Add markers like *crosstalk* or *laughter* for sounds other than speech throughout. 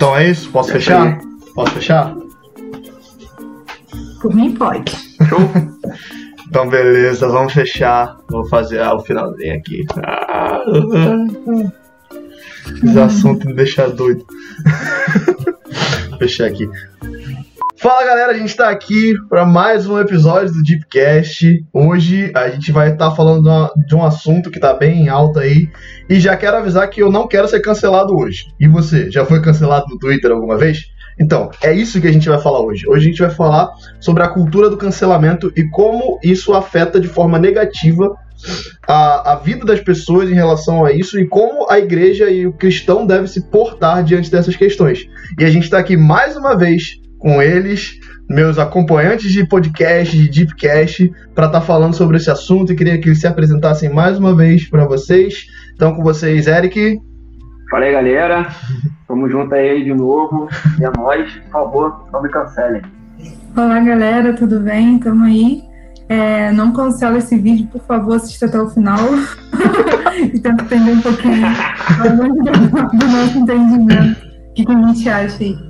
Então é isso? Posso fechar? Posso fechar? Por mim, pode. *laughs* Então, beleza, vamos fechar. Vou fazer ah, o finalzinho aqui. Ah, esse assunto me deixa doido. *laughs* Fechar aqui. Fala galera, a gente tá aqui para mais um episódio do Deepcast. Hoje a gente vai estar tá falando de, uma, de, um assunto que tá bem alto aí. E já quero avisar que eu não quero ser cancelado hoje. E você, já foi cancelado no Twitter alguma vez? Então, é isso que a gente vai falar hoje. Hoje a gente vai falar sobre a cultura do cancelamento e como isso afeta de forma negativa a, a vida das pessoas em relação a isso e como a igreja e o cristão deve se portar diante dessas questões. E a gente está aqui mais uma vez com eles, meus acompanhantes de podcast, de Deepcast, para estar tá falando sobre esse assunto e queria que eles se apresentassem mais uma vez para vocês. Então, com vocês, Eric. Fala aí, galera. Tamo junto aí de novo. E é nóis. Por favor, não me cancelem. Olá, galera. Tudo bem? Tamo aí. É, não cancela esse vídeo, por favor, assista até o final. *laughs* e tenta entender um pouquinho do nosso entendimento. O que, que a gente acha aí?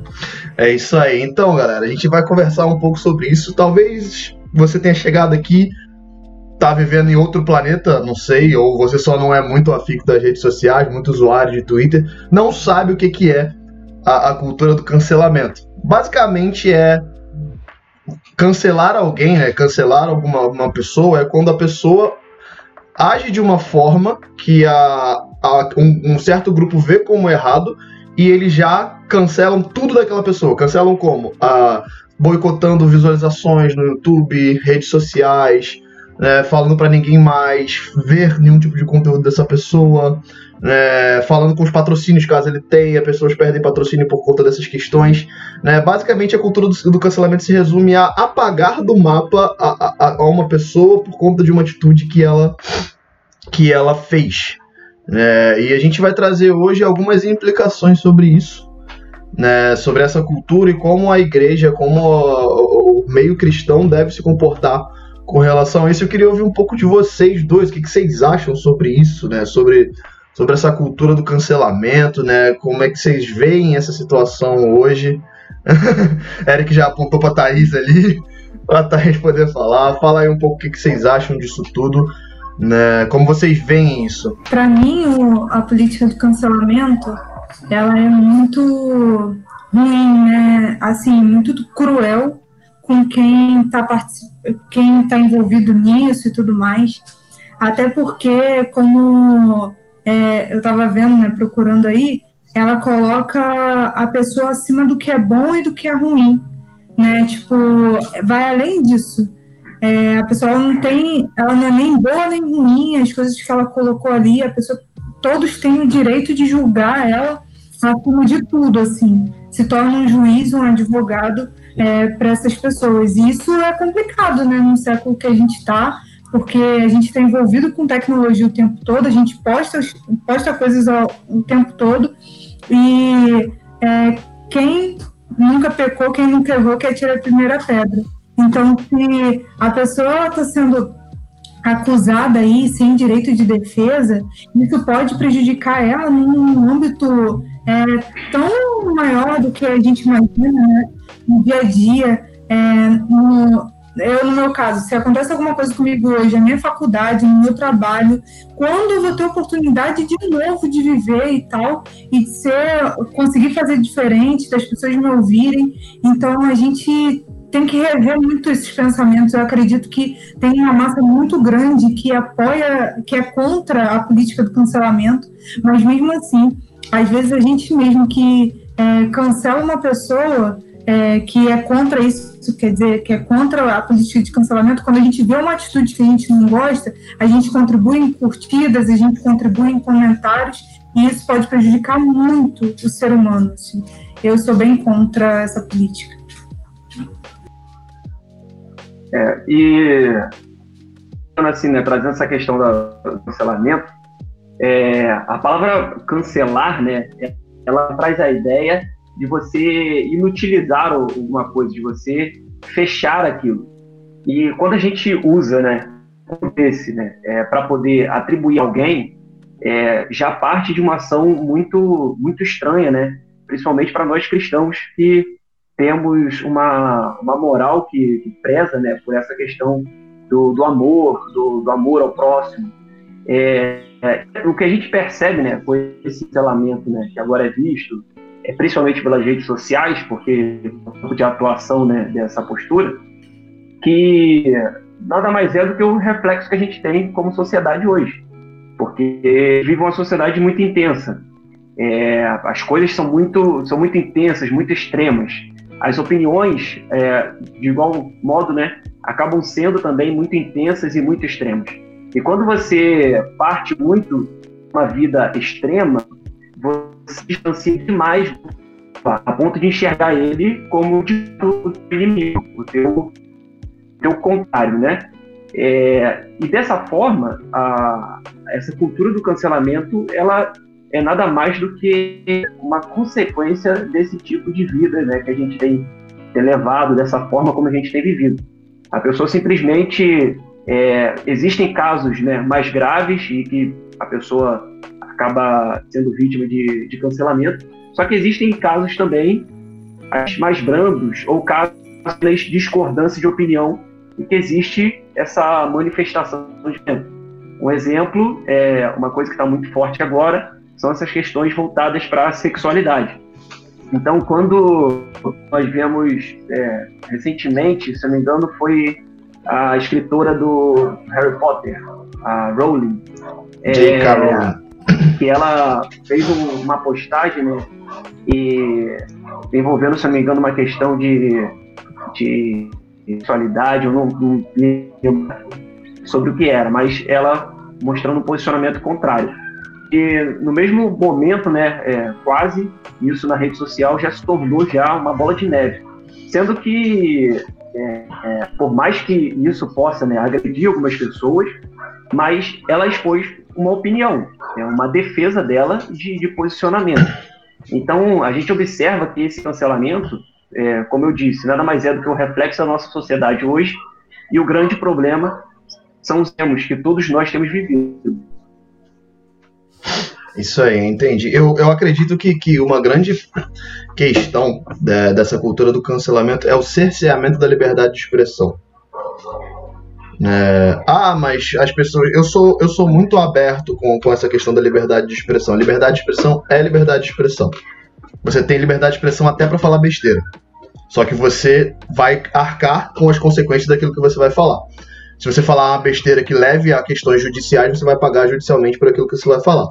É isso aí. Então, galera, a gente vai conversar um pouco sobre isso. Talvez você tenha chegado aqui, tá vivendo em outro planeta, não sei, ou você só não é muito afixo das redes sociais, muito usuário de Twitter, não sabe o que, que é a, a cultura do cancelamento. Basicamente é cancelar alguém, né? Cancelar alguma uma pessoa é quando a pessoa age de uma forma que a, a um, um certo grupo vê como errado e eles já cancelam tudo daquela pessoa. Cancelam como? Ah, boicotando visualizações no YouTube, redes sociais, né, falando para ninguém mais ver nenhum tipo de conteúdo dessa pessoa, né, falando com os patrocínios caso ele tenha, pessoas perdem patrocínio por conta dessas questões. Né, basicamente, a cultura do, do, cancelamento se resume a apagar do mapa a, a, a, uma pessoa por conta de uma atitude que ela, que ela fez. É, e a gente vai trazer hoje algumas implicações sobre isso, né, sobre essa cultura e como a igreja, como o, o meio cristão deve se comportar com relação a isso. Eu queria ouvir um pouco de vocês dois, o que, que vocês acham sobre isso, né, sobre, sobre essa cultura do cancelamento, né, como é que vocês veem essa situação hoje. *laughs* Eric já apontou para a Thaís ali, *laughs* para a Thaís poder falar. Fala aí um pouco o que, que vocês acham disso tudo. Né? Como vocês veem isso? Para mim, a política do cancelamento, ela é muito ruim, né? Assim, muito cruel com quem está quem tá envolvido nisso e tudo mais. Até porque, como é, eu estava vendo, né, procurando aí, ela coloca a pessoa acima do que é bom e do que é ruim, né? Tipo, vai além disso. É, a pessoa não tem, ela não é nem boa nem ruim, as coisas que ela colocou ali, a pessoa, todos têm o direito de julgar ela acima de tudo, assim, se torna um juiz, um advogado é, para essas pessoas. E isso é complicado, né, no século que a gente está, porque a gente está envolvido com tecnologia o tempo todo, a gente posta, posta coisas ao, o tempo todo, e é, quem nunca pecou, quem nunca errou, quer tirar a primeira pedra. Então, se a pessoa está sendo acusada aí sem direito de defesa, isso pode prejudicar ela num âmbito é, tão maior do que a gente imagina, né? no dia a dia. É, no, eu, no meu caso, se acontece alguma coisa comigo hoje, na minha faculdade, no meu trabalho, quando eu vou ter oportunidade de novo de viver e tal, e de ser, conseguir fazer diferente, das pessoas me ouvirem, então a gente tem que rever muito esses pensamentos. Eu acredito que tem uma massa muito grande que apoia, que é contra a política do cancelamento, mas mesmo assim, às vezes a gente mesmo que é, cancela uma pessoa é, que é contra isso, quer dizer, que é contra a política de cancelamento, quando a gente vê uma atitude que a gente não gosta, a gente contribui em curtidas, a gente contribui em comentários, e isso pode prejudicar muito o ser humano. Assim. Eu sou bem contra essa política. É, e assim, né, trazendo essa questão do cancelamento, é, a palavra cancelar, né, ela traz a ideia de você inutilizar alguma coisa, de você fechar aquilo. E quando a gente usa, né, esse, né, é, para poder atribuir alguém, é, já parte de uma ação muito, muito estranha, né? principalmente para nós cristãos que temos uma, uma moral que, que preza né, por essa questão do, do amor, do, do, amor ao próximo. É, é, o que a gente percebe né, com esse cancelamento né, que agora é visto, é, principalmente pelas redes sociais, porque é de atuação né, dessa postura, que nada mais é do que o reflexo que a gente tem como sociedade hoje. Porque vive uma sociedade muito intensa. É, as coisas são muito, são muito intensas, muito extremas. As opiniões, é, de igual modo, né, acabam sendo também muito intensas e muito extremas. E quando você parte muito uma vida extrema, você distancia demais a ponto de enxergar ele como de inimigo, o teu, teu contrário, né? É, e dessa forma, a, essa cultura do cancelamento, ela é nada mais do que uma consequência desse tipo de vida, né, que a gente tem, levado dessa forma como a gente tem vivido. A pessoa simplesmente é, existem casos né, mais graves e que a pessoa acaba sendo vítima de, de cancelamento, só que existem casos também mais brandos ou casos de discordância de opinião em que existe essa manifestação de tempo. Um exemplo, é uma coisa que está muito forte agora, são essas questões voltadas para a sexualidade. Então, quando nós vemos é, recentemente, se não me engano, foi a escritora do Harry Potter, a Rowling. É. Que ela fez um, uma postagem né, e envolvendo, se não me engano, uma questão de, de sexualidade, eu não, não lembro sobre o que era, mas ela mostrando um posicionamento contrário. E no mesmo momento, né, é, quase isso na rede social já se tornou já uma bola de neve, sendo que é, é, por mais que isso possa né, agredir algumas pessoas, mas ela expôs uma opinião, é uma defesa dela de, de posicionamento. Então a gente observa que esse cancelamento, é, como eu disse, nada mais é do que um reflexo da nossa sociedade hoje, e o grande problema são os termos que todos nós temos vivido. Isso aí, entendi. Eu, eu acredito que, que uma grande questão de, dessa cultura do cancelamento é o cerceamento da liberdade de expressão. É, ah, mas as pessoas. Eu sou, eu sou muito aberto com, com essa questão da liberdade de expressão. Liberdade de expressão é liberdade de expressão. Você tem liberdade de expressão até para falar besteira. Só que você vai arcar com as consequências daquilo que você vai falar. Se você falar uma besteira que leve a questões judiciais, você vai pagar judicialmente por aquilo que você vai falar.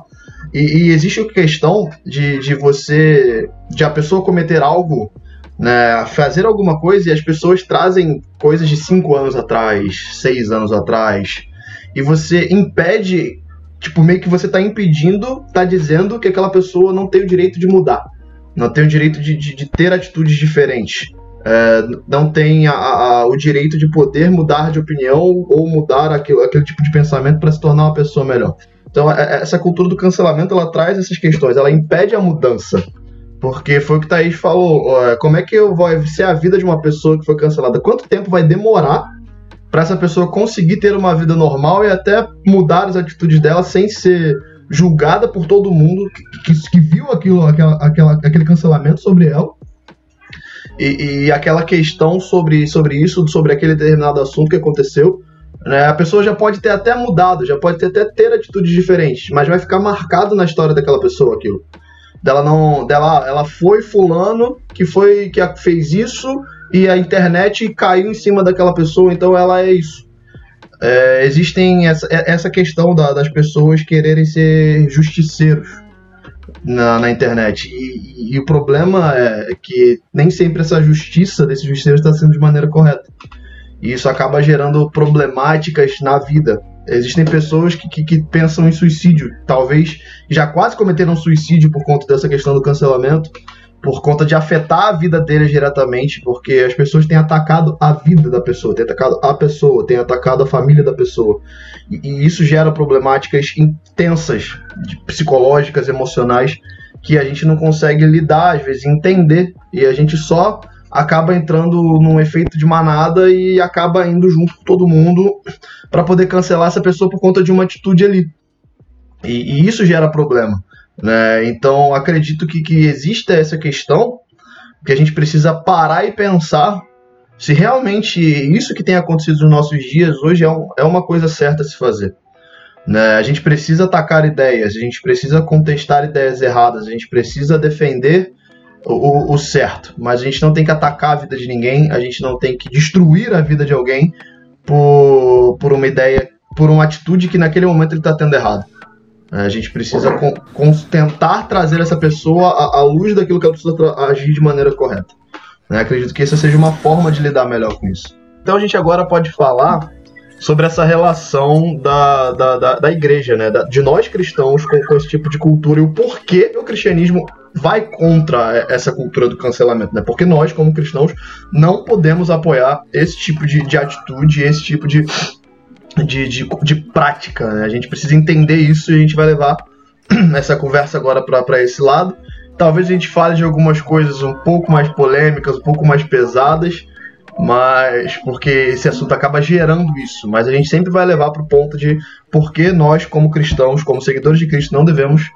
E, e existe a questão de, de você. de a pessoa cometer algo, né, fazer alguma coisa e as pessoas trazem coisas de cinco anos atrás, seis anos atrás, e você impede. Tipo, meio que você está impedindo, está dizendo que aquela pessoa não tem o direito de mudar, não tem o direito de, de, de ter atitudes diferentes é, não tem a, a, o direito de poder mudar de opinião ou mudar aquilo, aquele tipo de pensamento para se tornar uma pessoa melhor. Então, é, é, essa cultura do cancelamento ela traz essas questões, ela impede a mudança. Porque foi o que o Thaís falou: como é que eu vou ser a vida de uma pessoa que foi cancelada? Quanto tempo vai demorar para essa pessoa conseguir ter uma vida normal e até mudar as atitudes dela sem ser julgada por todo mundo que, que, que viu aquilo, aquela, aquela, aquele cancelamento sobre ela? E, e, aquela questão sobre, sobre isso, sobre aquele determinado assunto que aconteceu, né, a pessoa já pode ter até mudado, já pode ter, até ter atitudes diferentes, mas vai ficar marcado na história daquela pessoa aquilo. Dela não, dela, ela foi fulano que foi que fez isso e a internet caiu em cima daquela pessoa, então ela é isso. É, existem essa, essa questão da, das pessoas quererem ser justiceiros na, na internet. E, e, o problema é que nem sempre essa justiça desse justiceiro está sendo de maneira correta. E isso acaba gerando problemáticas na vida. Existem pessoas que, que, que pensam em suicídio, talvez já quase cometeram suicídio por conta dessa questão do cancelamento, por conta de afetar a vida deles diretamente, porque as pessoas têm atacado a vida da pessoa, têm atacado a pessoa, têm atacado a família da pessoa. E, e isso gera problemáticas intensas, psicológicas, emocionais, que a gente não consegue lidar, às vezes, entender, e a gente só acaba entrando num efeito de manada e acaba indo junto com todo mundo para poder cancelar essa pessoa por conta de uma atitude ali. E, e isso gera problema. Né? Então, acredito que, que exista essa questão que a gente precisa parar e pensar se realmente isso que tem acontecido nos nossos dias hoje é, um, é uma coisa certa a se fazer. Né? A gente precisa atacar ideias, a gente precisa contestar ideias erradas, a gente precisa defender o, o, certo, mas a gente não tem que atacar a vida de ninguém, a gente não tem que destruir a vida de alguém por, por uma ideia, por uma atitude que naquele momento ele está tendo errado. A gente precisa com, tentar trazer essa pessoa à, à, luz daquilo que ela precisa agir de maneira correta. Né? Acredito que essa seja uma forma de lidar melhor com isso. Então a gente agora pode falar sobre essa relação da, da, da, da igreja, né? Da, de nós cristãos com, com, esse tipo de cultura e o porquê o cristianismo vai contra essa cultura do cancelamento, né? Porque nós, como cristãos, não podemos apoiar esse tipo de, de atitude, esse tipo de, de, de, de prática. Né? A gente precisa entender isso e a gente vai levar *clears throat* essa conversa agora para esse lado. Talvez a gente fale de algumas coisas um pouco mais polêmicas, um pouco mais pesadas, mas porque esse assunto acaba gerando isso. Mas a gente sempre vai levar para o ponto de por que nós, como cristãos, como seguidores de Cristo, não devemos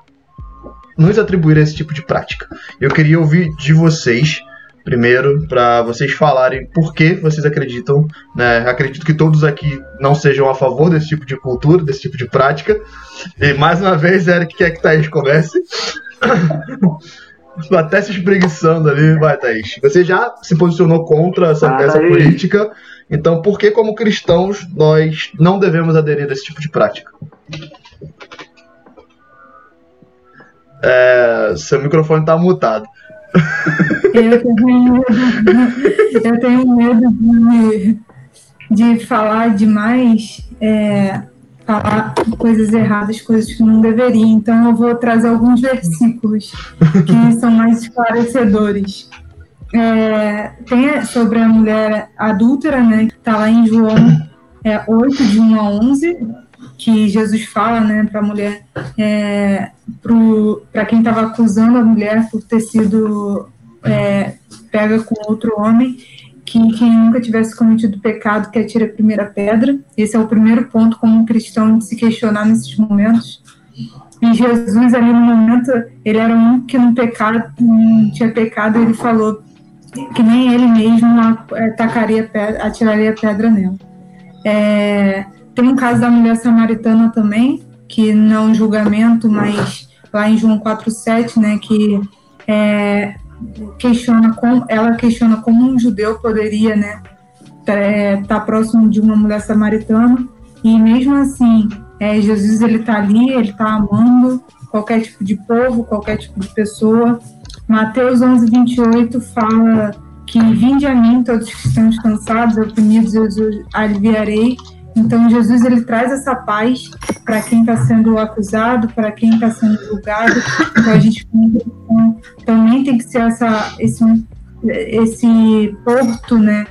nos atribuir esse tipo de prática. Eu queria ouvir de vocês primeiro para vocês falarem por que vocês acreditam, né? Acredito que todos aqui não sejam a favor desse tipo de cultura, desse tipo de prática. E mais uma vez, Eric, quer que Thaís comece? Até se espreguiçando ali, vai, Thaís. Você já se posicionou contra essa, ah, essa política, então por que, como cristãos, nós não devemos aderir a esse tipo de prática? É, seu microfone está mutado. *laughs* Eu tenho medo, eu tenho medo de, de falar demais, é, falar coisas erradas, coisas que não deveria. Então eu vou trazer alguns versículos que são mais esclarecedores. É, tem sobre a mulher adúltera, né? Está lá em João é, 8, de 1 a 11, que Jesus fala né, para a mulher, é, para quem estava acusando a mulher por ter sido é, pega com outro homem, que quem nunca tivesse cometido pecado que atire a primeira pedra. Esse é o primeiro ponto como um cristão de se questionar nesses momentos. E Jesus, ali no momento, ele era um que não, pecado, não tinha pecado, ele falou que nem ele mesmo atacaria, atiraria pedra nela. É, tem um caso da mulher samaritana também, que não é julgamento, mas lá em João 4,7, né, que é, questiona como, ela questiona como um judeu poderia, né, estar é, tá próximo de uma mulher samaritana, e mesmo assim, é, Jesus ele está ali, ele está amando qualquer tipo de povo, qualquer tipo de pessoa. Mateus 11, 28 fala que vinde a mim todos que estão cansados, oprimidos, eu aliviarei. Então, Jesus ele traz essa paz para quem está sendo acusado, para quem está sendo julgado. Então, a gente também tem que ser essa, esse, esse porto, né,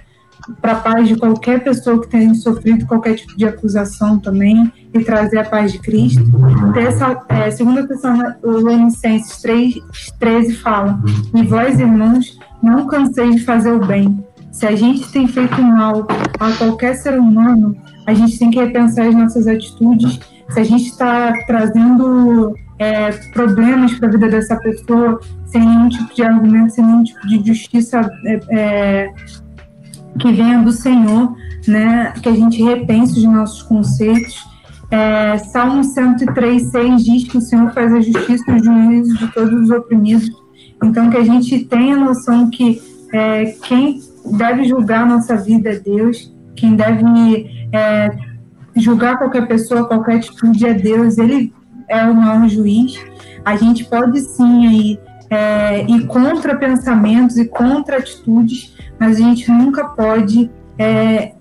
para a paz de qualquer pessoa que tenha sofrido qualquer tipo de acusação também e trazer a paz de Cristo. Então, essa, é, segunda Tessalonicenses 3, 13 fala, e vós, irmãos, não canseis de fazer o bem. Se a gente tem feito mal a qualquer ser humano, a gente tem que repensar as nossas atitudes. Se a gente está trazendo é, problemas para a vida dessa pessoa sem nenhum tipo de argumento, sem nenhum tipo de justiça é, é, que venha do Senhor, né? Que a gente repense os nossos conceitos. É, Salmo 103, 6 diz que o Senhor faz a justiça e o juízo de todos os oprimidos. Então, que a gente tenha noção que é, quem deve julgar a nossa vida é Deus, quem deve é, julgar qualquer pessoa, qualquer atitude é Deus, ele é o maior juiz. A gente pode sim aí, é, ir contra pensamentos e contra atitudes, mas a gente nunca pode é,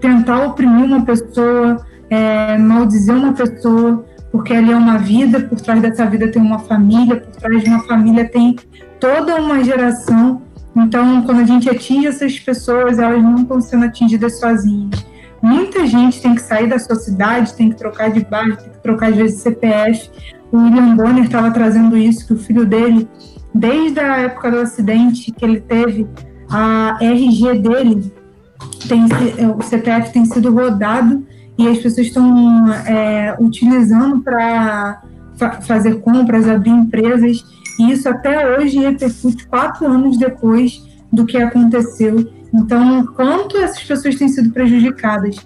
tentar oprimir uma pessoa, é, maldizer uma pessoa, porque ali é uma vida, por trás dessa vida tem uma família, por trás de uma família tem toda uma geração. Então, quando a gente atinge essas pessoas, elas não estão sendo atingidas sozinhas. Muita gente tem que sair da sua cidade, tem que trocar de bairro, tem que trocar às vezes CPF. O William Bonner estava trazendo isso, que o filho dele, desde a época do acidente que ele teve, a RG dele, tem, o CPF tem sido rodado e as pessoas estão é, utilizando para fa fazer compras, abrir empresas, e isso até hoje repercute quatro anos depois do que aconteceu. Então, quanto essas pessoas têm sido prejudicadas?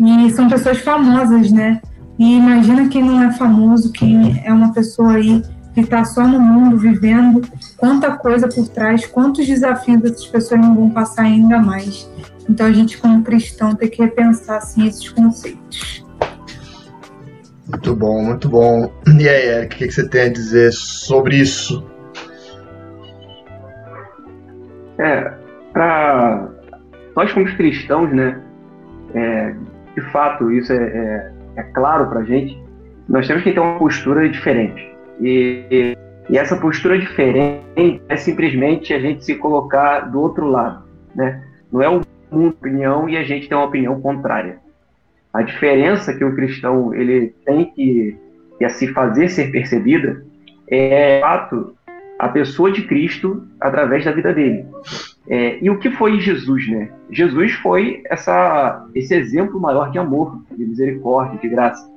E são pessoas famosas, né? E imagina quem não é famoso, quem é uma pessoa aí que está só no mundo vivendo, quanta coisa por trás, quantos desafios essas pessoas não vão passar ainda mais. Então a gente, como cristão, tem que repensar assim, esses conceitos. Muito bom, muito bom. E aí, Eric, o que você tem a dizer sobre isso? É, nós como cristãos, né, é, de fato, isso é, é, é claro para gente, nós temos que ter uma postura diferente. E, e, essa postura diferente é simplesmente a gente se colocar do outro lado, né? Não é uma opinião e a gente tem uma opinião contrária. A diferença que o cristão ele tem que, que a se fazer ser percebida é, de fato, a pessoa de Cristo através da vida dele. É, e o que foi Jesus, né? Jesus foi essa, esse exemplo maior de amor, de misericórdia, de graça.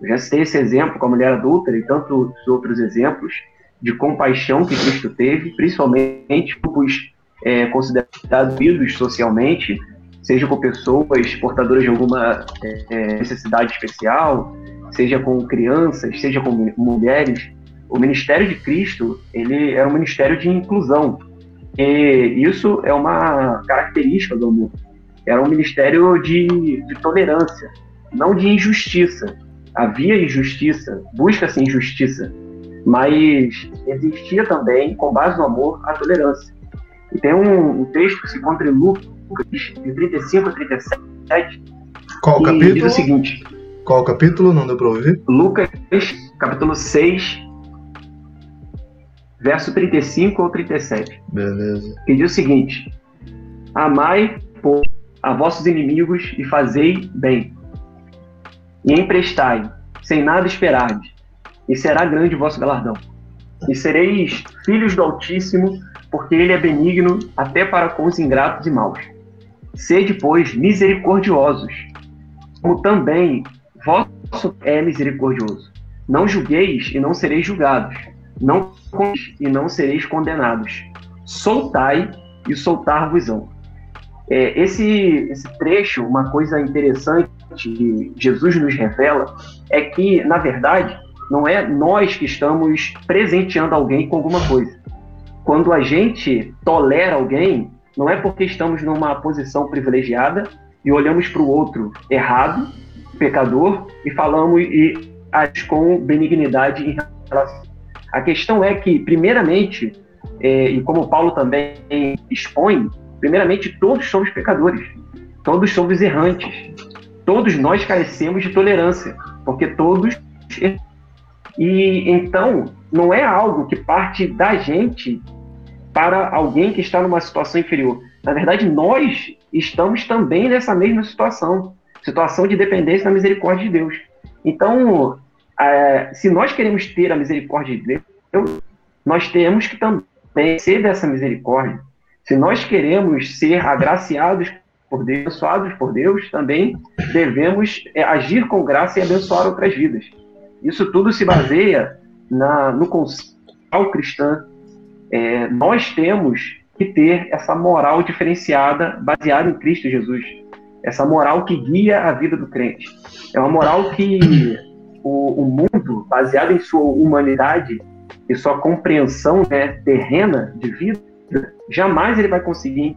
Eu já citei esse exemplo com a mulher adúltera e tantos outros exemplos de compaixão que Cristo teve, principalmente grupos é, considerados vivos socialmente, seja com pessoas portadoras de alguma é, é, necessidade especial, seja com crianças, seja com mulheres. O ministério de Cristo ele era um ministério de inclusão. E isso é uma característica do mundo. Era um ministério de, de tolerância, não de injustiça havia injustiça, busca-se injustiça, mas existia também, com base no amor, a tolerância. E tem um, um texto que se encontra em Lucas, de 35 a 37, Qual o capítulo? diz o seguinte. Qual capítulo? Não deu para ouvir? Lucas, capítulo 6, verso 35 ou 37. Beleza. Que diz o seguinte: Amai, pois, a vossos inimigos e fazei bem, e emprestai, sem nada esperardes, e será grande o vosso galardão. E sereis filhos do Altíssimo, porque ele é benigno até para com os ingratos e maus. Sede, pois, misericordiosos, como também vosso é misericordioso. Não julgueis e não sereis julgados. Não e não sereis condenados. Soltai e soltar-vos-ão. É, esse, esse trecho, uma coisa interessante que Jesus nos revela, é que, na verdade, não é nós que estamos presenteando alguém com alguma coisa. Quando a gente tolera alguém, não é porque estamos numa posição privilegiada e olhamos para o outro errado, pecador, e falamos e age com benignidade em relação. A questão é que, primeiramente, é, e como Paulo também expõe, Primeiramente, todos somos pecadores, todos somos errantes, todos nós carecemos de tolerância, porque todos. E então, não é algo que parte da gente para alguém que está numa situação inferior. Na verdade, nós estamos também nessa mesma situação situação de dependência da misericórdia de Deus. Então, é, se nós queremos ter a misericórdia de Deus, nós temos que também ser dessa misericórdia. Se nós queremos ser agraciados por Deus, abençoados por Deus, também devemos é, agir com graça e abençoar outras vidas. Isso tudo se baseia na, no conceito cristão. É, nós temos que ter essa moral diferenciada baseada em Cristo Jesus. Essa moral que guia a vida do crente. É uma moral que o, o mundo, baseado em sua humanidade e sua compreensão né, terrena de vida, jamais ele vai conseguir.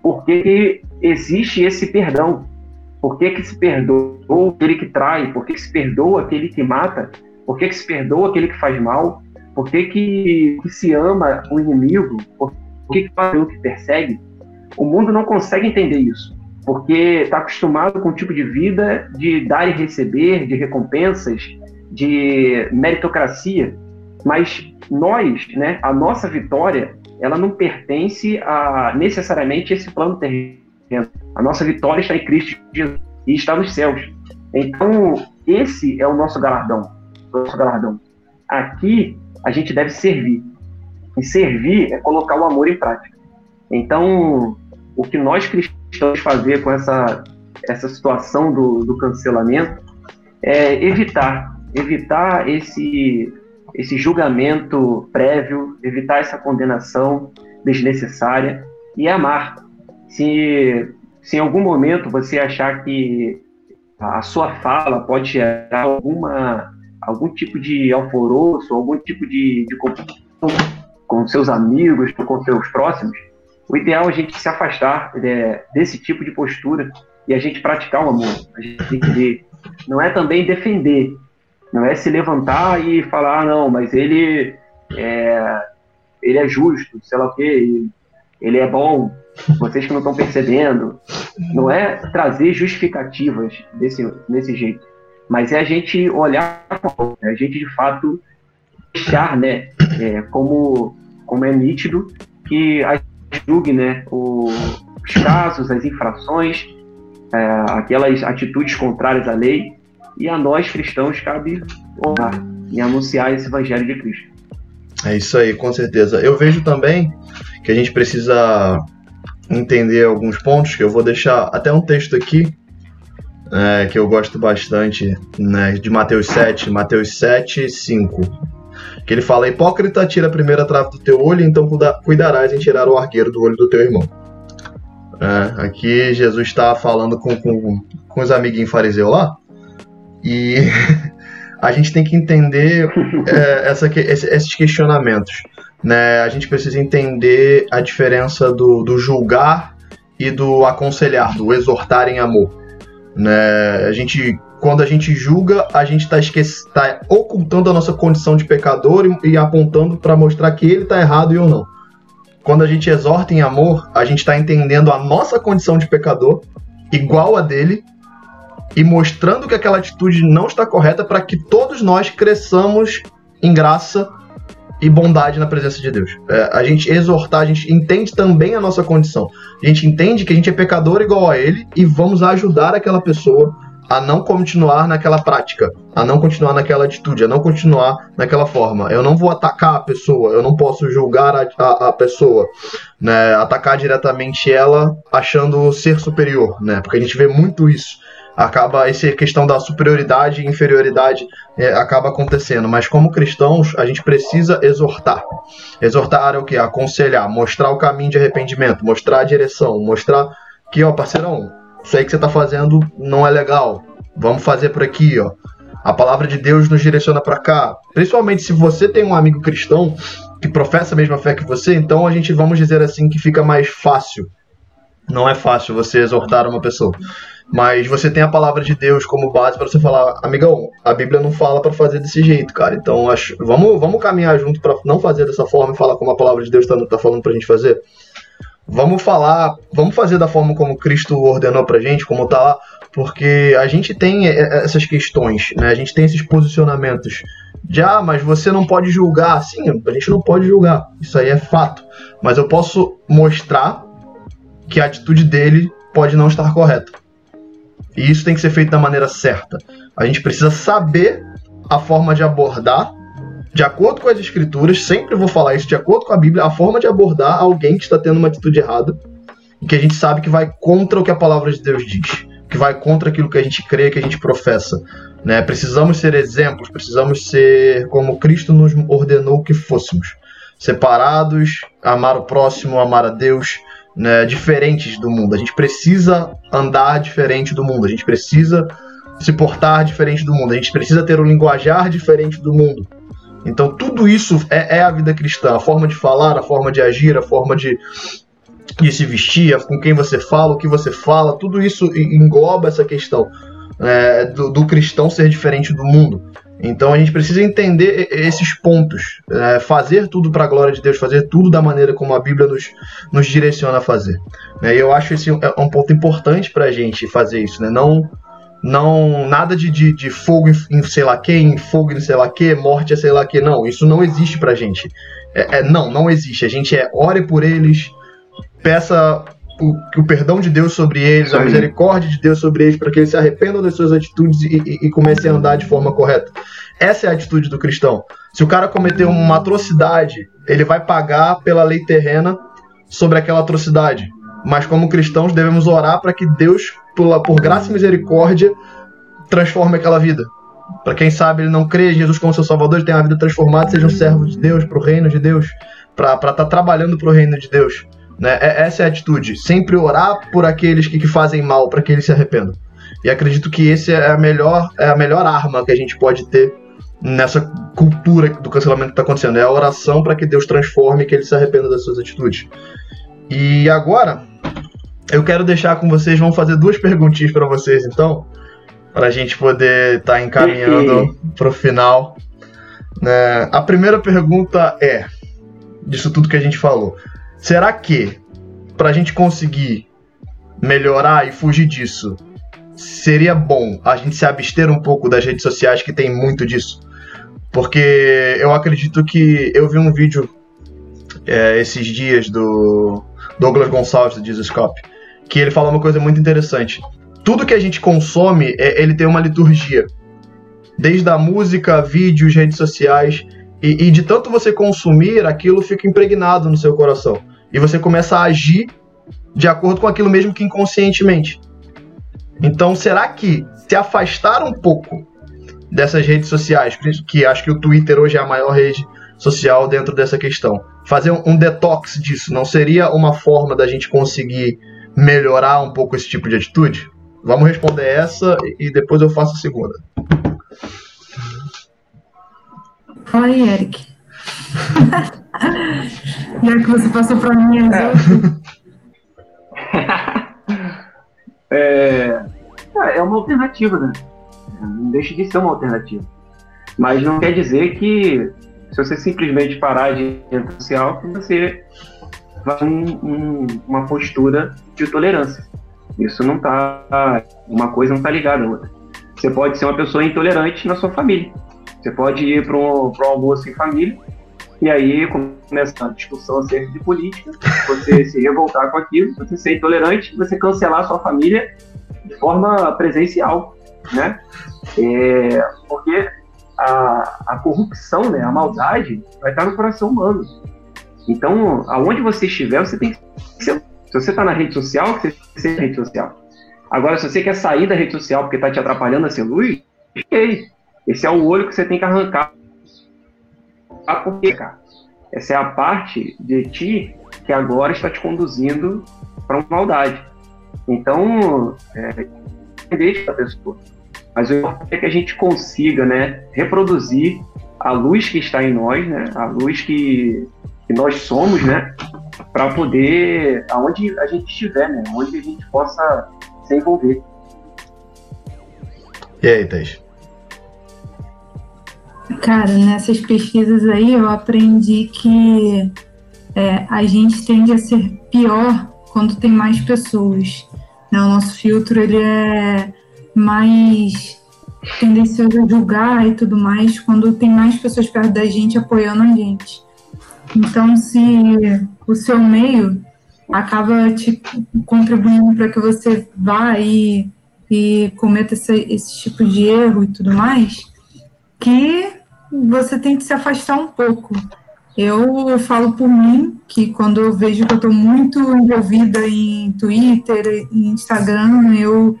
Porque existe esse perdão. Por que, que se perdoa aquele que trai? Por que, que se perdoa aquele que mata? Por que, que se perdoa aquele que faz mal? Por que, que, que se ama o inimigo? Por que, que faz o que persegue? O mundo não consegue entender isso, porque está acostumado com um tipo de vida de dar e receber, de recompensas, de meritocracia. Mas nós, né, a nossa vitória ela não pertence a necessariamente esse plano terreno. A nossa vitória está em Cristo Jesus e está nos céus. Então, esse é o nosso galardão. Nosso galardão. Aqui a gente deve servir. E servir é colocar o amor em prática. Então, o que nós cristãos fazer com essa, essa situação do, do cancelamento é evitar evitar esse, esse julgamento prévio, evitar essa condenação desnecessária e amar. Se, se em algum momento você achar que a sua fala pode gerar alguma, algum tipo de alvoroço, algum tipo de, de com seus amigos, com seus próximos, o ideal é a gente se afastar é, desse tipo de postura e a gente praticar o amor. A gente tem que não é também defender, não é se levantar e falar, ah, não, mas ele é, ele é justo, sei lá o quê, ele é bom, vocês que não estão percebendo. Não é trazer justificativas desse, desse jeito, mas é a gente olhar, é a gente de fato deixar, né, é, como, como é nítido, que a julgue né, os casos, as infrações, é, aquelas atitudes contrárias à lei, e a nós cristãos cabe orar e anunciar esse evangelho de Cristo. É isso aí, com certeza. Eu vejo também que a gente precisa entender alguns pontos, que eu vou deixar até um texto aqui, é, que eu gosto bastante, né, de Mateus 7, Mateus 7, 5. Que ele fala: Hipócrita, tira a primeira trave do teu olho, então cuidarás em tirar o arqueiro do olho do teu irmão. É, aqui Jesus está falando com, com, com os amiguinhos fariseus lá, e *laughs* a gente tem que entender é, essa, esses questionamentos. Né? A gente precisa entender a diferença do, do julgar e do aconselhar, do exortar em amor. Né? A gente, quando a gente julga, a gente está tá ocultando a nossa condição de pecador e, e apontando para mostrar que ele está errado e eu não. Quando a gente exorta em amor, a gente está entendendo a nossa condição de pecador igual a dele e mostrando que aquela atitude não está correta para que todos nós cresçamos em graça e bondade na presença de Deus. É, a gente exortar, a gente entende também a nossa condição. A gente entende que a gente é pecador igual a Ele e vamos ajudar aquela pessoa a não continuar naquela prática, a não continuar naquela atitude, a não continuar naquela forma. Eu não vou atacar a pessoa, eu não posso julgar a, a, a pessoa, né? atacar diretamente ela achando ser superior, né? porque a gente vê muito isso acaba essa questão da superioridade e inferioridade é, acaba acontecendo. Mas como cristãos, a gente precisa exortar. Exortar é o que? Aconselhar, mostrar o caminho de arrependimento, mostrar a direção, mostrar que, ó, parceirão, isso aí que você está fazendo não é legal. Vamos fazer por aqui, ó. A palavra de Deus nos direciona para cá. Principalmente se você tem um amigo cristão que professa a mesma fé que você, então a gente vamos dizer assim que fica mais fácil. Não é fácil você exortar uma pessoa. Mas você tem a palavra de Deus como base para você falar, amigão, a Bíblia não fala para fazer desse jeito, cara. Então acho, vamos, vamos caminhar junto para não fazer dessa forma e falar como a palavra de Deus está tá falando para a gente fazer. Vamos falar, vamos fazer da forma como Cristo ordenou pra gente, como tá lá, porque a gente tem essas questões, né? A gente tem esses posicionamentos de ah, mas você não pode julgar. Sim, a gente não pode julgar. Isso aí é fato. Mas eu posso mostrar que a atitude dele pode não estar correta. E isso tem que ser feito da maneira certa. A gente precisa saber a forma de abordar, de acordo com as escrituras, sempre vou falar isso, de acordo com a Bíblia, a forma de abordar alguém que está tendo uma atitude errada, que a gente sabe que vai contra o que a palavra de Deus diz, que vai contra aquilo que a gente crê, que a gente professa. Né? Precisamos ser exemplos, precisamos ser como Cristo nos ordenou que fôssemos. Separados, amar o próximo, amar a Deus, né, diferentes do mundo. A gente precisa andar diferente do mundo. A gente precisa se portar diferente do mundo. A gente precisa ter um linguajar diferente do mundo. Então tudo isso é, é a vida cristã. A forma de falar, a forma de agir, a forma de, de se vestir, com quem você fala, o que você fala, tudo isso engloba essa questão é, do, do cristão ser diferente do mundo. Então a gente precisa entender esses pontos, é, fazer tudo para a glória de Deus, fazer tudo da maneira como a Bíblia nos, nos direciona a fazer. E eu acho esse é um ponto importante para a gente fazer isso, né? Não, não nada de, de, de, fogo em sei lá quem, fogo em sei lá que, morte é sei lá que, não. Isso não existe para a gente. É, é, não, não existe. A gente é ore por eles, peça o, o perdão de Deus sobre eles, a misericórdia de Deus sobre eles, para que eles se arrependam das suas atitudes e, e, e, comecem a andar de forma correta. Essa é a atitude do cristão. Se o cara cometeu uma atrocidade, ele vai pagar pela lei terrena sobre aquela atrocidade. Mas como cristãos devemos orar para que Deus, por, por graça e misericórdia, transforme aquela vida. Para quem sabe, ele não crê em Jesus como seu Salvador, tem uma vida transformada, seja um servo de Deus, para o reino de Deus, para estar tá trabalhando para o reino de Deus. Né? É, essa é a atitude. Sempre orar por aqueles que, que fazem mal, para que eles se arrependam. E acredito que esse é a melhor, é a melhor arma que a gente pode ter nessa cultura do cancelamento que está acontecendo. É a oração para que Deus transforme e que ele se arrependa das suas atitudes. E agora, eu quero deixar com vocês, vamos fazer duas perguntinhas para vocês, então, para a gente poder estar tá encaminhando para o final. Né? A primeira pergunta é, disso tudo que a gente falou, será que para a gente conseguir melhorar e fugir disso, seria bom a gente se abster um pouco das redes sociais que tem muito disso? Porque eu acredito que eu vi um vídeo é, esses dias do Douglas Gonçalves Jesus Cop, que ele fala uma coisa muito interessante. Tudo que a gente consome, é, ele tem uma liturgia. Desde a música, vídeos, redes sociais. E, e de tanto você consumir, aquilo fica impregnado no seu coração. E você começa a agir de acordo com aquilo mesmo que inconscientemente. Então, será que se afastar um pouco dessas redes sociais, que acho que o Twitter hoje é a maior rede social dentro dessa questão. Fazer um, detox disso não seria uma forma da gente conseguir melhorar um pouco esse tipo de atitude? Vamos responder essa e depois eu faço a segunda. Fala aí, Eric. *laughs* Já que você passou para mim, *laughs* é... é uma alternativa, né? Não deixa de ser uma alternativa. Mas não quer dizer que se você simplesmente parar de rede social, você vai em um, uma postura de tolerância. Isso não tá. Uma coisa não está ligada à outra. Você pode ser uma pessoa intolerante na sua família. Você pode ir para um, um almoço em família e aí começa a discussão acerca de política, você *laughs* se revoltar com aquilo, você ser intolerante, você cancelar a sua família de forma presencial né? É, porque a, a corrupção, né, a maldade, vai estar no coração humano. Então, aonde você estiver, você tem que ser. Se você está na rede social, você tem que ser na rede social. Agora, se você quer sair da rede social porque está te atrapalhando a ser luz, ok. Esse é o olho que você tem que arrancar. Cara, essa é a parte de ti que agora está te conduzindo para uma maldade. Então, é, deixa a pessoa. Mas o importante é que a gente consiga né, reproduzir a luz que está em nós, né, a luz que, que nós somos, né, para poder, aonde a gente estiver, né, onde a gente possa se envolver. E aí, Thais? Cara, nessas pesquisas aí eu aprendi que é, a gente tende a ser pior quando tem mais pessoas. Né? O nosso filtro ele é mais tendencioso a julgar e tudo mais quando tem mais pessoas perto da gente apoiando a gente. Então, se o seu meio acaba te contribuindo para que você vá e, e cometa esse, esse tipo de erro e tudo mais, que você tem que se afastar um pouco. Eu falo por mim que quando eu vejo que eu estou muito envolvida em Twitter, em Instagram, eu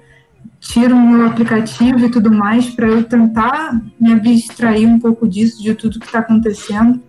tiro o meu aplicativo e tudo mais para eu tentar me abstrair um pouco disso, de tudo que está acontecendo.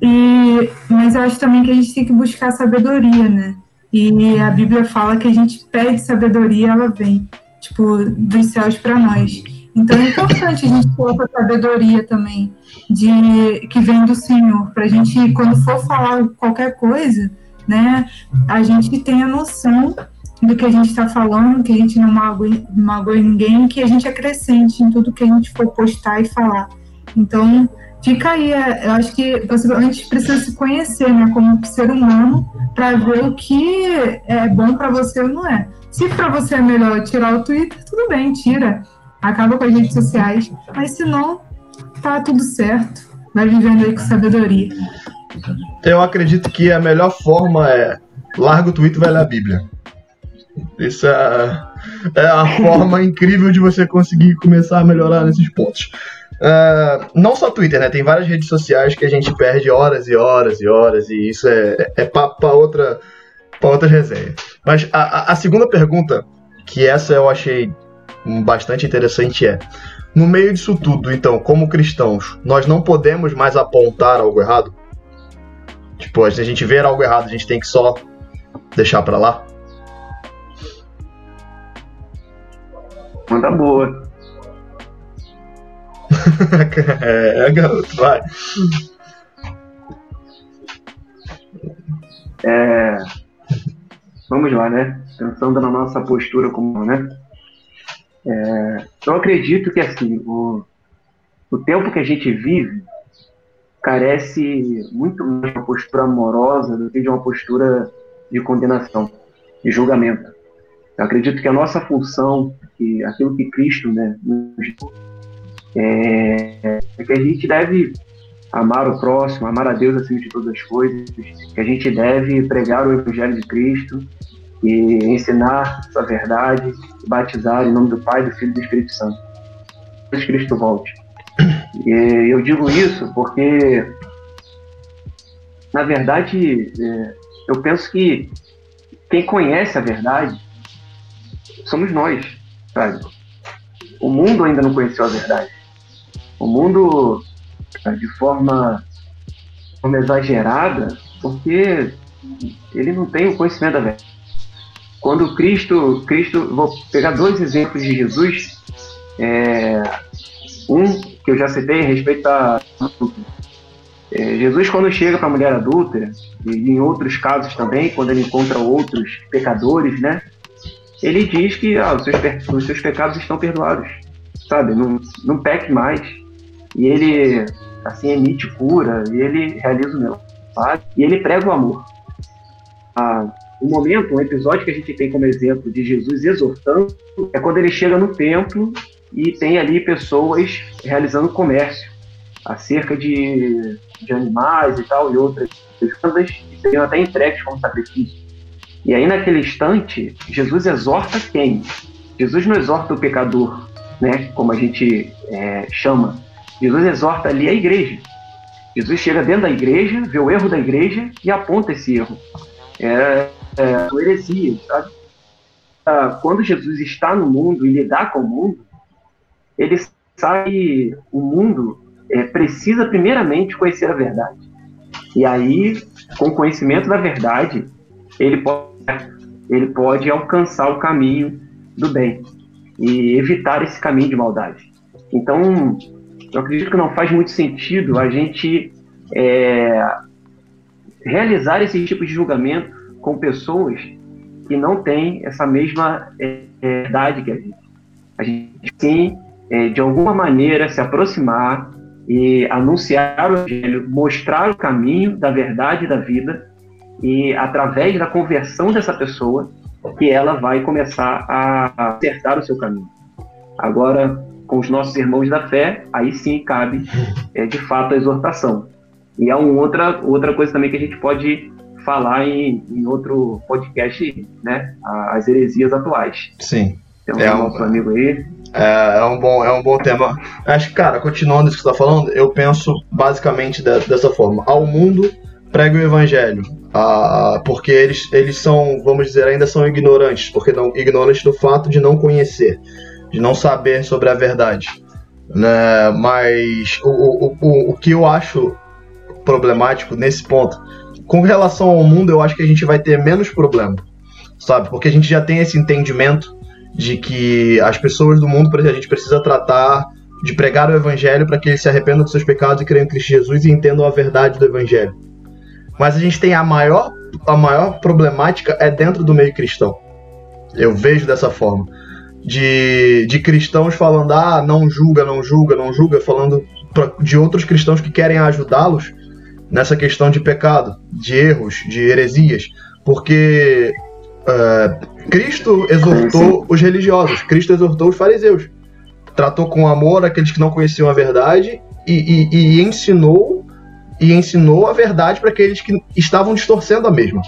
E, mas eu acho também que a gente tem que buscar sabedoria, né? E a Bíblia fala que a gente pede sabedoria, ela vem, tipo, dos céus para nós. Então é importante a gente ter essa sabedoria também, de que vem do Senhor, para a gente, quando for falar qualquer coisa, né, a gente tenha noção do que a gente está falando, que a gente não magoe, magoe ninguém, que a gente acrescente em tudo que a gente for postar e falar. Então, fica aí, é, eu acho que a gente precisa se conhecer, né, como ser humano, para ver o que é bom para você ou não é. Se para você é melhor tirar o Twitter, tudo bem, tira, acaba com as redes sociais, mas se não, tá tudo certo, vai vivendo aí com sabedoria. Eu acredito que a melhor forma é larga o Twitter e vai ler a Bíblia. Isso é, é a forma incrível de você conseguir começar a melhorar nesses pontos. Uh, não só Twitter, né? Tem várias redes sociais que a gente perde horas e horas e horas, e isso é, é para outra, outra resenha. Mas a, a, segunda pergunta, que essa eu achei bastante interessante, é: no meio disso tudo, então, como cristãos, nós não podemos mais apontar algo errado? Tipo, se a gente ver algo errado, a gente tem que só deixar pra lá? Manda boa. *laughs* é, garoto, vai. É, vamos lá, né? Pensando na nossa postura como, né? É, eu acredito que assim, o, o tempo que a gente vive carece muito mais de uma postura amorosa do que de uma postura de condenação, de julgamento. Eu acredito que a nossa função, que aquilo que Cristo né, nos é, é que a gente deve amar o próximo, amar a Deus acima de todas as coisas, que a gente deve pregar o Evangelho de Cristo e ensinar essa verdade, batizar em nome do Pai, do Filho e do Espírito Santo. Que Cristo volte. E eu digo isso porque, na verdade, é, eu penso que quem conhece a verdade somos nós, sabe? O mundo ainda não conheceu a verdade. O mundo, de forma, de forma exagerada, porque ele não tem o conhecimento da verdade. Quando Cristo, Cristo, vou pegar dois exemplos de Jesus, é, um que eu já citei a respeito a é, Jesus quando chega para a mulher adúltera e em outros casos também quando ele encontra outros pecadores, né? Ele diz que ah, os, seus, os seus pecados estão perdoados, sabe? Não, não peque mais. E ele assim emite cura e ele realiza o milagre e ele prega o amor. Ah, um momento, um episódio que a gente tem como exemplo de Jesus exortando é quando ele chega no templo e tem ali pessoas realizando comércio acerca de, de animais e tal, e outras coisas que seriam até entregues como sacrifício. E aí, naquele instante, Jesus exorta quem? Jesus não exorta o pecador, né, como a gente é, chama. Jesus exorta ali a igreja. Jesus chega dentro da igreja, vê o erro da igreja e aponta esse erro. É, é heresia, sabe? Ah, quando Jesus está no mundo e lidar com o mundo, ele sabe que o mundo é, precisa primeiramente conhecer a verdade. E aí, com o conhecimento da verdade, ele pode, ele pode alcançar o caminho do bem e evitar esse caminho de maldade. Então, eu acredito que não faz muito sentido a gente é, realizar esse tipo de julgamento com pessoas que não têm essa mesma é, idade que a gente. A gente sim é, de alguma maneira, se aproximar e anunciar o Evangelho, mostrar o caminho da verdade da vida, e através da conversão dessa pessoa, que ela vai começar a acertar o seu caminho. Agora, com os nossos irmãos da fé, aí sim cabe, é, de fato, a exortação. E é uma outra, outra coisa também que a gente pode falar em, em outro podcast, né? As heresias atuais. Sim. Tem um é nosso um... amigo aí, é, é, um bom, é um bom tema. Acho que, cara, continuando isso que você está falando, eu penso basicamente de, dessa forma. Ao mundo, prega o evangelho. Ah, porque eles, eles são, vamos dizer, ainda são ignorantes. Porque não ignorantes do fato de não conhecer, de não saber sobre a verdade. Né? Mas o, o, o, o que eu acho problemático nesse ponto, com relação ao mundo, eu acho que a gente vai ter menos problema. Sabe? Porque a gente já tem esse entendimento de que as pessoas do mundo, a gente precisa tratar de pregar o evangelho para que eles se arrependam dos seus pecados e creiam em Cristo Jesus e entendam a verdade do evangelho. Mas a gente tem a maior a maior problemática é dentro do meio cristão. Eu vejo dessa forma. De, de cristãos falando, ah, não julga, não julga, não julga, falando pra, de outros cristãos que querem ajudá-los nessa questão de pecado, de erros, de heresias. Porque Uh, Cristo exortou os religiosos, Cristo exortou os fariseus, tratou com amor aqueles que não conheciam a verdade e, e, e ensinou e ensinou a verdade para aqueles que estavam distorcendo a mesma.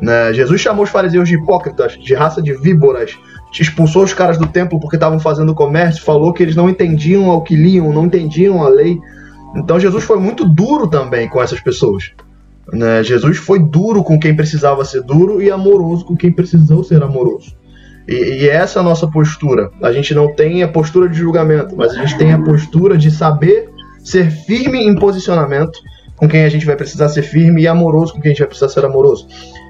Né? Jesus chamou os fariseus de hipócritas, de raça de víboras, expulsou os caras do templo porque estavam fazendo comércio, falou que eles não entendiam ao que liam, não entendiam a lei. Então Jesus foi muito duro também com essas pessoas. Né? Jesus foi duro com quem precisava ser duro e amoroso com quem precisou ser amoroso. E, e essa é a nossa postura. A gente não tem a postura de julgamento, mas a gente tem a postura de saber ser firme em posicionamento com quem a gente vai precisar ser firme e amoroso com quem a gente vai precisar ser amoroso.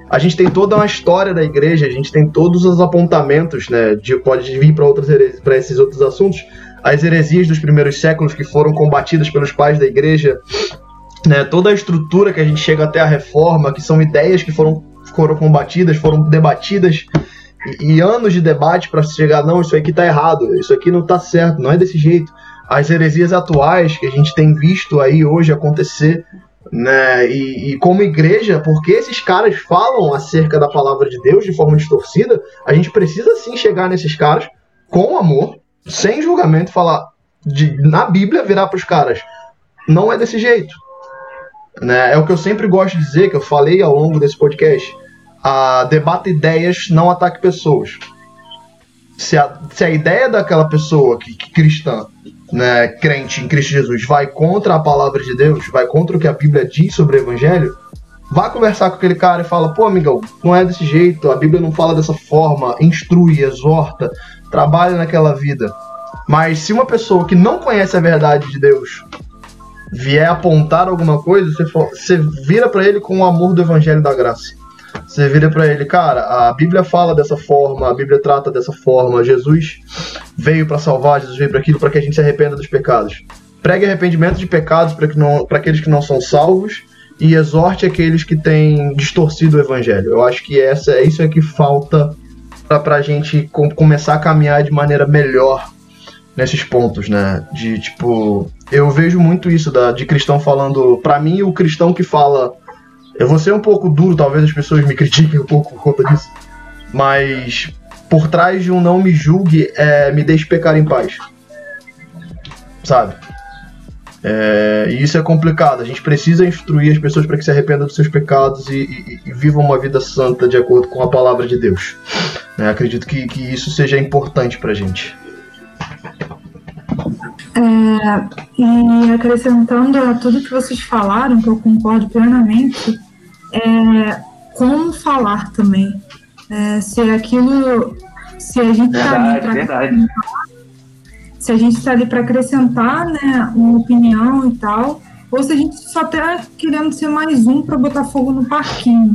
A gente tem toda uma história da igreja, a gente tem todos os apontamentos, né? De, pode vir para outras para esses outros assuntos. As heresias dos primeiros séculos que foram combatidas pelos pais da igreja, né? Toda a estrutura que a gente chega até a reforma, que são ideias que foram foram combatidas, foram debatidas e, e anos de debate para chegar não, isso aqui está errado, isso aqui não está certo, não é desse jeito as heresias atuais que a gente tem visto aí hoje acontecer, né? E, e, como igreja, porque esses caras falam acerca da palavra de Deus de forma distorcida, a gente precisa sim chegar nesses caras com amor, sem julgamento, falar de, na Bíblia, virar para os caras. Não é desse jeito. Né? É o que eu sempre gosto de dizer, que eu falei ao longo desse podcast. A debata ideias, não ataque pessoas. Se a, se a ideia daquela pessoa que, que cristã né, crente em Cristo Jesus vai contra a palavra de Deus, vai contra o que a Bíblia diz sobre o Evangelho, vá conversar com aquele cara e fala, pô, amigão, não é desse jeito, a Bíblia não fala dessa forma, instrui, exorta, trabalha naquela vida. Mas se uma pessoa que não conhece a verdade de Deus vier apontar alguma coisa, você, você vira para ele com o amor do Evangelho da Graça. Você vira para ele, cara, a Bíblia fala dessa forma, a Bíblia trata dessa forma, Jesus veio para salvar, Jesus veio para aquilo, para que a gente se arrependa dos pecados. Pregue arrependimento de pecados para aqueles que não são salvos e exorte aqueles que têm distorcido o evangelho. Eu acho que essa isso é que falta para a gente com, começar a caminhar de maneira melhor nesses pontos, né? De tipo, eu vejo muito isso da, de cristão falando. Para mim, o cristão que fala eu vou ser um pouco duro, talvez as pessoas me critiquem um pouco por conta disso. Mas por trás de um não me julgue, é, me deixe pecar em paz. Sabe? É, e isso é complicado. A gente precisa instruir as pessoas para que se arrependam dos seus pecados e, e, e, vivam uma vida santa de acordo com a palavra de Deus. É, acredito que, que isso seja importante para a gente. É, e acrescentando a tudo que vocês falaram, que eu concordo plenamente, é, como falar também. É, se aquilo. Se a gente está ali para se a gente está ali para acrescentar né, uma opinião e tal, ou se a gente só está querendo ser mais um para botar fogo no parquinho.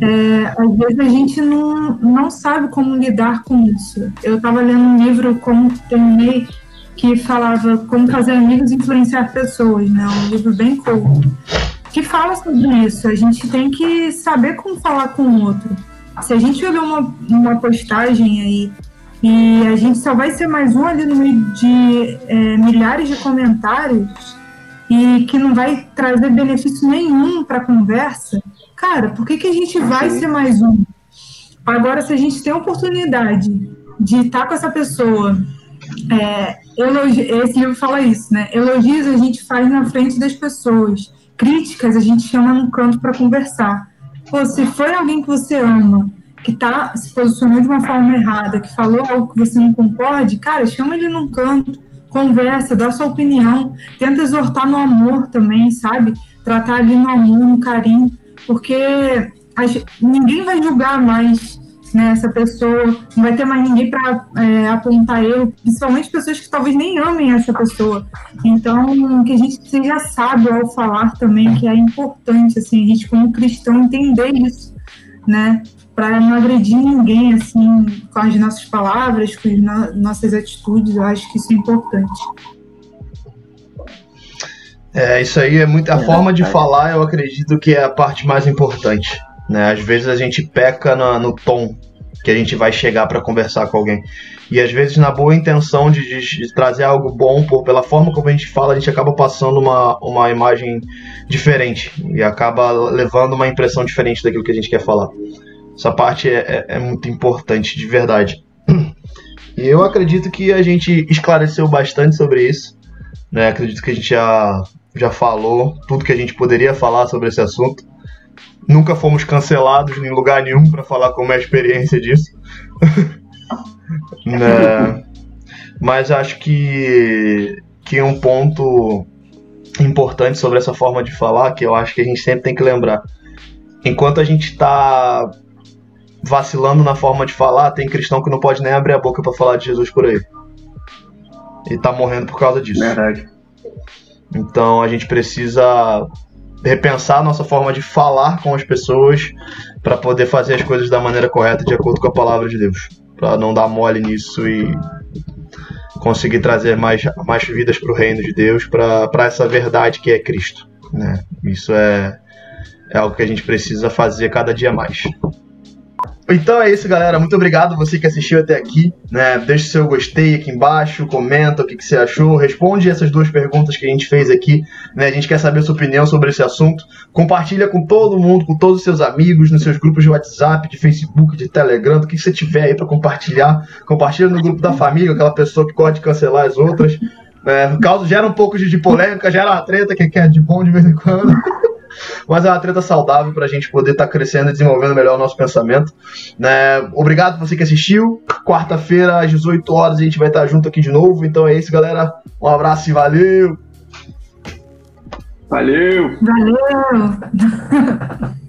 É, às vezes a gente não, não sabe como lidar com isso. Eu estava lendo um livro, como terminei, que falava Como Fazer Amigos Influenciar Pessoas, né? Um livro bem cool que fala sobre isso. A gente tem que saber como falar com o outro. Se a gente olhar uma, uma postagem aí e a gente só vai ser mais um ali no meio de é, milhares de comentários e que não vai trazer benefício nenhum para a conversa, cara, por que, que a gente vai ser mais um? Agora, se a gente tem a oportunidade de estar com essa pessoa, é, elogi, esse livro fala isso, né? Elogios a gente faz na frente das pessoas críticas a gente chama num canto para conversar. Pô, se foi alguém que você ama, que tá, se posicionou de uma forma errada, que falou algo que você não concorde, cara, chama ele num canto, conversa, dá sua opinião, tenta exortar no amor também, sabe? Tratar ali no amor, no carinho, porque a, ninguém vai julgar mais né, essa pessoa, não vai ter mais ninguém para é, apontar eu, principalmente pessoas que talvez nem amem essa pessoa. Então, que a gente seja sábio ao falar também, que é importante, assim, a gente como cristão entender isso, né, para não agredir ninguém, assim, com as nossas palavras, com as no nossas atitudes, eu acho que isso é importante. É, isso aí é muito. A é, forma de falar, eu acredito que é a parte mais importante. Né? Às vezes a gente peca no, no tom que a gente vai chegar para conversar com alguém. E às vezes, na boa intenção de, de, de, trazer algo bom, por, pela forma como a gente fala, a gente acaba passando uma, uma imagem diferente e acaba levando uma impressão diferente daquilo que a gente quer falar. Essa parte é, é, é muito importante, de verdade. *clears throat* E eu acredito que a gente esclareceu bastante sobre isso. Né? Acredito que a gente já, já falou tudo que a gente poderia falar sobre esse assunto. Nunca fomos cancelados em lugar nenhum para falar como é a experiência disso. *laughs* né? Mas acho que, que um ponto importante sobre essa forma de falar, que eu acho que a gente sempre tem que lembrar. Enquanto a gente está vacilando na forma de falar, tem cristão que não pode nem abrir a boca para falar de Jesus por aí. E tá morrendo por causa disso. Verdade. Então a gente precisa repensar a nossa forma de falar com as pessoas para poder fazer as coisas da maneira correta, de acordo com a palavra de Deus. Para não dar mole nisso e conseguir trazer mais, mais vidas para o reino de Deus, para essa verdade que é Cristo. Né? Isso é, é algo que a gente precisa fazer cada dia mais. Então é isso, galera. Muito obrigado você que assistiu até aqui. Né? Deixe seu gostei aqui embaixo, comenta o que, que, você achou, responde essas duas perguntas que a gente fez aqui. Né? A gente quer saber sua opinião sobre esse assunto. Compartilha com todo mundo, com todos os seus amigos, nos seus grupos de WhatsApp, de Facebook, de Telegram, do que você tiver aí para compartilhar. Compartilha no grupo da família, aquela pessoa que pode cancelar as outras. É, causa, gera um pouco de, de polêmica, gera uma treta que é de bom de vez em quando. Mas é uma treta saudável para a gente poder estar tá crescendo e desenvolvendo melhor o nosso pensamento. Né? Obrigado você que assistiu. Quarta-feira, às 18 horas, a gente vai estar tá junto aqui de novo. Então é isso, galera. Um abraço e valeu! Valeu! Valeu! *laughs*